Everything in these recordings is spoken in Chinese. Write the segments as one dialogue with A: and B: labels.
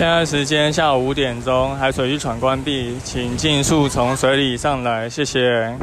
A: 现在时间下午五点钟，海水浴场关闭，请尽速从水里上来，谢谢。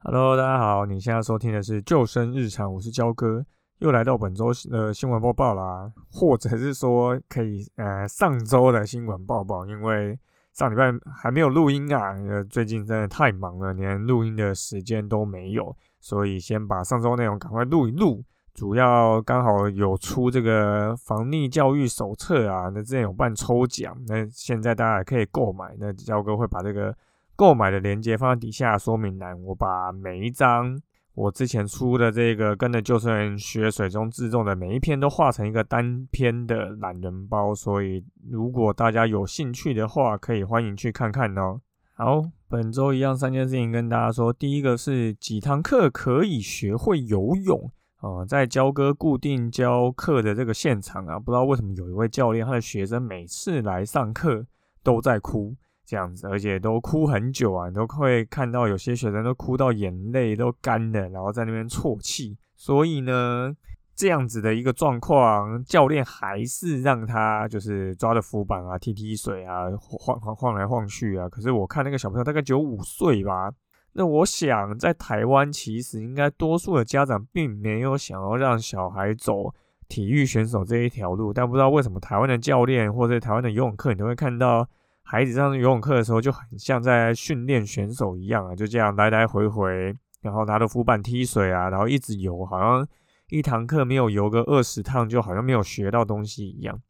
A: Hello，大家好，你现在收听的是救生日常，我是焦哥，又来到本周的新闻播报啦，或者是说可以呃上周的新闻报报，因为上礼拜还没有录音啊，呃最近真的太忙了，连录音的时间都没有，所以先把上周内容赶快录一录。主要刚好有出这个防溺教育手册啊，那之前有办抽奖，那现在大家也可以购买。那焦哥会把这个购买的链接放在底下说明栏。我把每一张我之前出的这个跟着救生员学水中自重的每一篇都画成一个单篇的懒人包，所以如果大家有兴趣的话，可以欢迎去看看哦。好，本周一样三件事情跟大家说，第一个是几堂课可以学会游泳。哦，在教哥固定教课的这个现场啊，不知道为什么有一位教练，他的学生每次来上课都在哭，这样子，而且都哭很久啊，你都会看到有些学生都哭到眼泪都干了，然后在那边啜泣。所以呢，这样子的一个状况，教练还是让他就是抓着浮板啊，踢踢水啊，晃晃晃来晃去啊。可是我看那个小朋友大概只有五岁吧。那我想，在台湾其实应该多数的家长并没有想要让小孩走体育选手这一条路，但不知道为什么台湾的教练或者台湾的游泳课，你都会看到孩子上游泳课的时候就很像在训练选手一样啊，就这样来来回回，然后拿着浮板踢水啊，然后一直游，好像一堂课没有游个二十趟，就好像没有学到东西一样。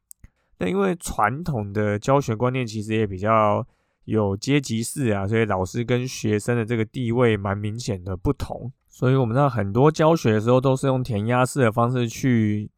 A: 那因为传统的教学观念其实也比较。有阶级式啊，所以老师跟学生的这个地位蛮明显的不同。所以我们知道很多教学的时候都是用填鸭式的方式去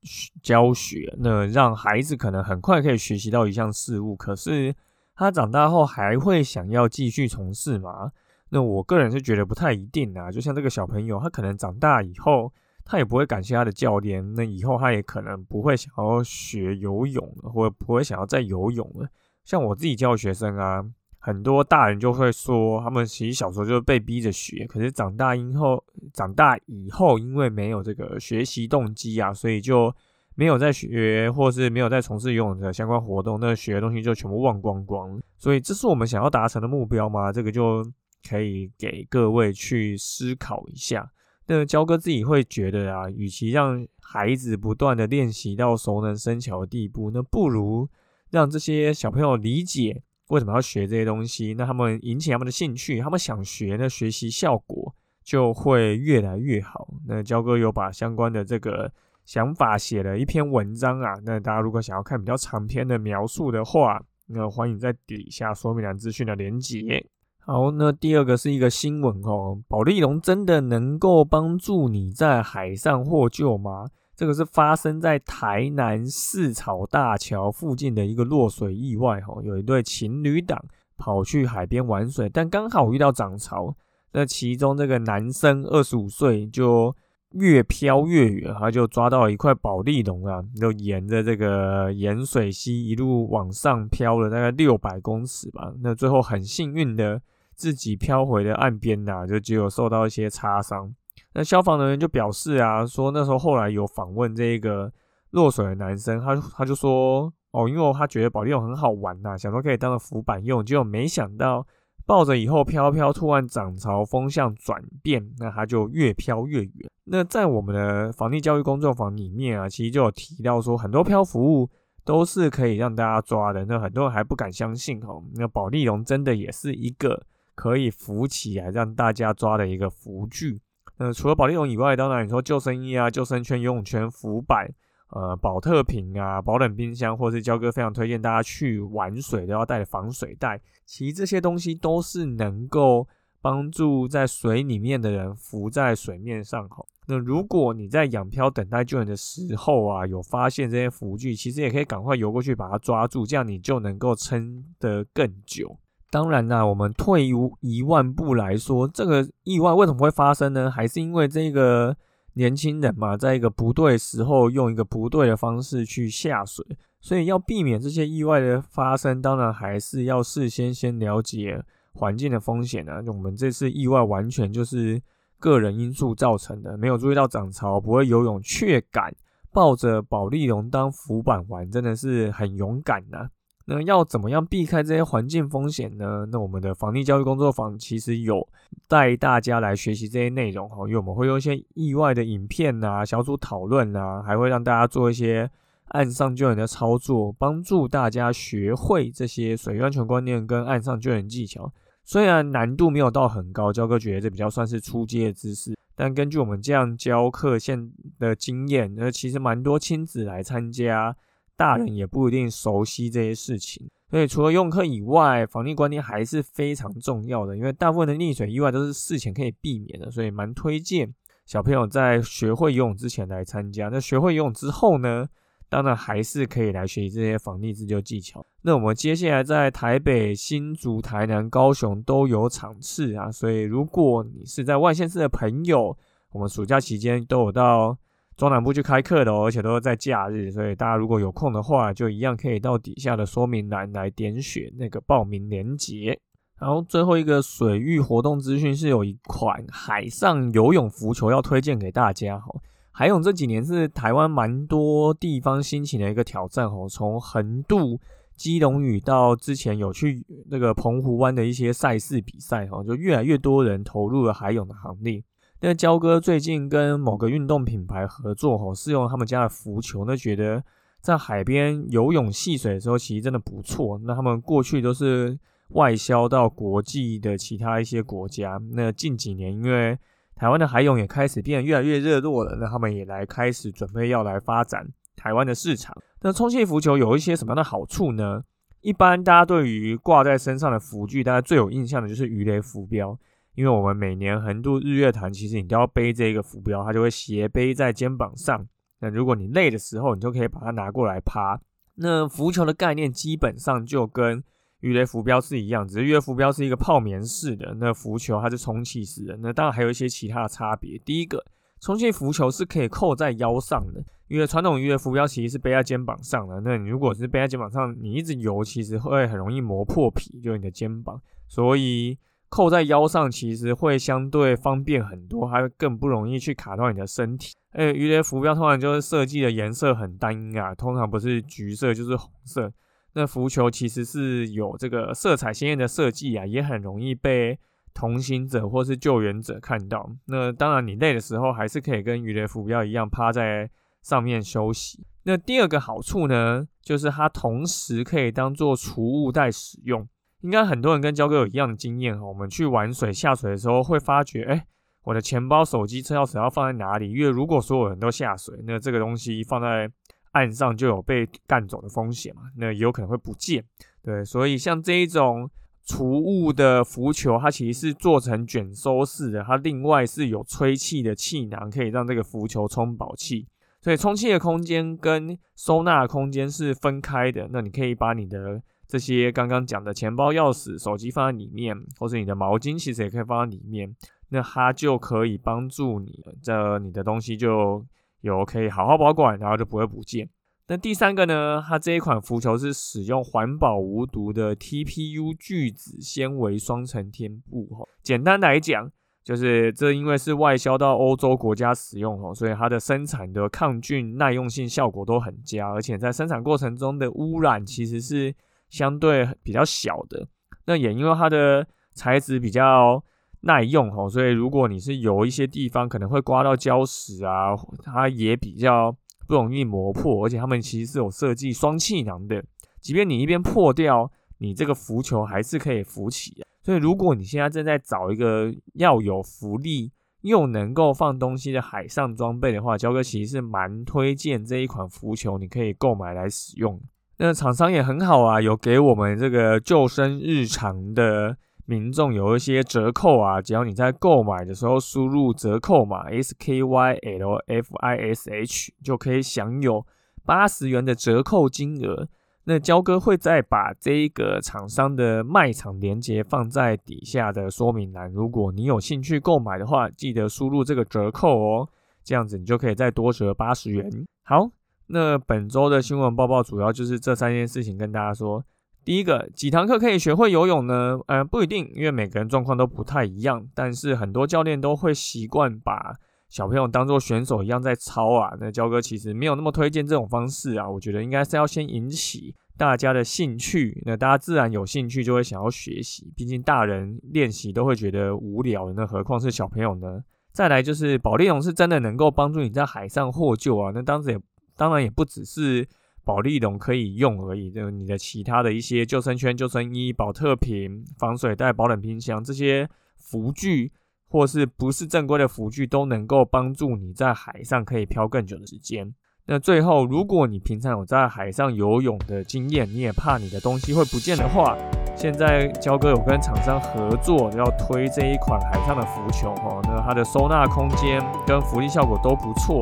A: 教学，那让孩子可能很快可以学习到一项事物。可是他长大后还会想要继续从事吗？那我个人是觉得不太一定啊。就像这个小朋友，他可能长大以后，他也不会感谢他的教练，那以后他也可能不会想要学游泳，或不会想要再游泳了。像我自己教学生啊。很多大人就会说，他们其实小时候就是被逼着学，可是长大以后，长大以后因为没有这个学习动机啊，所以就没有在学，或是没有在从事游泳的相关活动，那学的东西就全部忘光光。所以这是我们想要达成的目标吗？这个就可以给各位去思考一下。那焦哥自己会觉得啊，与其让孩子不断的练习到熟能生巧的地步，那不如让这些小朋友理解。为什么要学这些东西？那他们引起他们的兴趣，他们想学，那学习效果就会越来越好。那焦哥有把相关的这个想法写了一篇文章啊。那大家如果想要看比较长篇的描述的话，那欢迎在底下说明栏资讯的连接。好，那第二个是一个新闻哦，保利龙真的能够帮助你在海上获救吗？这个是发生在台南市草大桥附近的一个落水意外，哈，有一对情侣档跑去海边玩水，但刚好遇到涨潮，那其中这个男生二十五岁就越飘越远，他就抓到一块宝丽龙啊，就沿着这个盐水溪一路往上飘了大概六百公尺吧，那最后很幸运的自己飘回了岸边呐，就只有受到一些擦伤。那消防人员就表示啊，说那时候后来有访问这个落水的男生，他他就说，哦，因为他觉得保利龙很好玩呐，想说可以当个浮板用，结果没想到抱着以后飘飘，突然涨潮，风向转变，那他就越飘越远。那在我们的防溺教育工作坊里面啊，其实就有提到说，很多漂浮物都是可以让大家抓的，那很多人还不敢相信哦。那保利龙真的也是一个可以浮起来让大家抓的一个浮具。那除了保利龙以外，当然你说救生衣啊、救生圈、游泳圈、浮板、呃、保特瓶啊、保冷冰箱，或是焦哥非常推荐大家去玩水都要带防水袋。其实这些东西都是能够帮助在水里面的人浮在水面上。哈，那如果你在仰漂等待救援的时候啊，有发现这些浮具，其实也可以赶快游过去把它抓住，这样你就能够撑得更久。当然啦，我们退一万步来说，这个意外为什么会发生呢？还是因为这个年轻人嘛，在一个不对时候用一个不对的方式去下水，所以要避免这些意外的发生，当然还是要事先先了解环境的风险啊。我们这次意外完全就是个人因素造成的，没有注意到涨潮，不会游泳，却敢抱着保利龙当浮板玩，真的是很勇敢呐。那要怎么样避开这些环境风险呢？那我们的防溺教育工作坊其实有带大家来学习这些内容哈，因为我们会用一些意外的影片呐、小组讨论呐，还会让大家做一些岸上救援的操作，帮助大家学会这些水域安全观念跟岸上救援技巧。虽然难度没有到很高，教哥觉得这比较算是初阶的知识，但根据我们这样教课现的经验，那其实蛮多亲子来参加。大人也不一定熟悉这些事情，所以除了用课以外，防溺观念还是非常重要的。因为大部分的溺水意外都是事前可以避免的，所以蛮推荐小朋友在学会游泳之前来参加。那学会游泳之后呢，当然还是可以来学习这些防溺自救技巧。那我们接下来在台北、新竹、台南、高雄都有场次啊，所以如果你是在外县市的朋友，我们暑假期间都有到。中南部去开课的哦，而且都是在假日，所以大家如果有空的话，就一样可以到底下的说明栏来点选那个报名链接。然后最后一个水域活动资讯是有一款海上游泳浮球要推荐给大家哈。海泳这几年是台湾蛮多地方兴起的一个挑战哦，从横渡基隆屿到之前有去那个澎湖湾的一些赛事比赛哈，就越来越多人投入了海泳的行列。那焦哥最近跟某个运动品牌合作，吼，试用他们家的浮球，那觉得在海边游泳戏水的时候，其实真的不错。那他们过去都是外销到国际的其他一些国家。那近几年，因为台湾的海泳也开始变得越来越热络了，那他们也来开始准备要来发展台湾的市场。那充气浮球有一些什么样的好处呢？一般大家对于挂在身上的浮具，大家最有印象的就是鱼雷浮标。因为我们每年横渡日月潭，其实你都要背这个浮标，它就会斜背在肩膀上。那如果你累的时候，你就可以把它拿过来趴。那浮球的概念基本上就跟鱼雷浮标是一样，只是鱼雷浮标是一个泡棉式的，那浮球它是充气式的。那当然还有一些其他的差别。第一个，充气浮球是可以扣在腰上的，因为传统鱼雷浮标其实是背在肩膀上的。那你如果是背在肩膀上，你一直游，其实会很容易磨破皮，就你的肩膀。所以扣在腰上其实会相对方便很多，还会更不容易去卡到你的身体。哎，鱼雷浮标通常就是设计的颜色很单一啊，通常不是橘色就是红色。那浮球其实是有这个色彩鲜艳的设计啊，也很容易被同行者或是救援者看到。那当然，你累的时候还是可以跟鱼雷浮标一样趴在上面休息。那第二个好处呢，就是它同时可以当做储物袋使用。应该很多人跟焦哥有一样的经验哈，我们去玩水下水的时候会发觉，哎，我的钱包、手机、车钥匙要放在哪里？因为如果所有人都下水，那这个东西放在岸上就有被干走的风险嘛，那也有可能会不见。对，所以像这一种储物的浮球，它其实是做成卷收式的，它另外是有吹气的气囊，可以让这个浮球充饱气。所以充气的空间跟收纳的空间是分开的，那你可以把你的。这些刚刚讲的钱包、钥匙、手机放在里面，或是你的毛巾，其实也可以放在里面。那它就可以帮助你，这你的东西就有可以好好保管，然后就不会不见。那第三个呢？它这一款浮球是使用环保无毒的 TPU 聚酯纤维双层天布。哈，简单来讲，就是这因为是外销到欧洲国家使用哈，所以它的生产的抗菌耐用性效果都很佳，而且在生产过程中的污染其实是。相对比较小的，那也因为它的材质比较耐用哈，所以如果你是有一些地方可能会刮到礁石啊，它也比较不容易磨破，而且它们其实是有设计双气囊的，即便你一边破掉，你这个浮球还是可以浮起。所以如果你现在正在找一个要有浮力又能够放东西的海上装备的话，焦哥其实是蛮推荐这一款浮球，你可以购买来使用。那厂商也很好啊，有给我们这个救生日常的民众有一些折扣啊，只要你在购买的时候输入折扣码 S K Y L F I S H，就可以享有八十元的折扣金额。那焦哥会再把这个厂商的卖场链接放在底下的说明栏，如果你有兴趣购买的话，记得输入这个折扣哦，这样子你就可以再多折八十元。好，那本周的新闻报报主要就是这三件事情跟大家说。第一个，几堂课可以学会游泳呢？呃，不一定，因为每个人状况都不太一样。但是很多教练都会习惯把小朋友当做选手一样在操啊。那焦哥其实没有那么推荐这种方式啊。我觉得应该是要先引起大家的兴趣，那大家自然有兴趣就会想要学习。毕竟大人练习都会觉得无聊，那何况是小朋友呢？再来就是保利龙是真的能够帮助你在海上获救啊。那当时也当然也不只是。保利龙可以用而已，就你的其他的一些救生圈、救生衣、保特瓶、防水袋、保冷冰箱这些浮具，或是不是正规的浮具，都能够帮助你在海上可以漂更久的时间。那最后，如果你平常有在海上游泳的经验，你也怕你的东西会不见的话，现在焦哥有跟厂商合作，要推这一款海上的浮球哦。那它的收纳空间跟浮力效果都不错，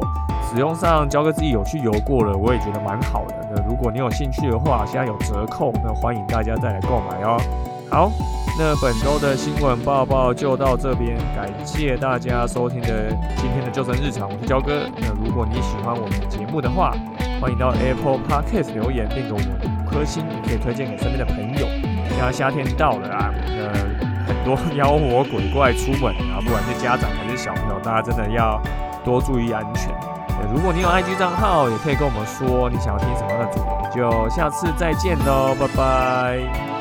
A: 使用上焦哥自己有去游过了，我也觉得蛮好的。那如果你有兴趣的话，现在有折扣，那欢迎大家再来购买哦。好。那本周的新闻报报就到这边，感谢大家收听的今天的救生日常，我是焦哥。那如果你喜欢我们的节目的话，欢迎到 Apple Podcast 留言并给我们五颗星，也可以推荐给身边的朋友。现在夏天到了啊，那很多妖魔鬼怪出门啊，不管是家长还是小朋友，大家真的要多注意安全。如果你有 IG 账号，也可以跟我们说你想要听什么样的主题，就下次再见喽，拜拜。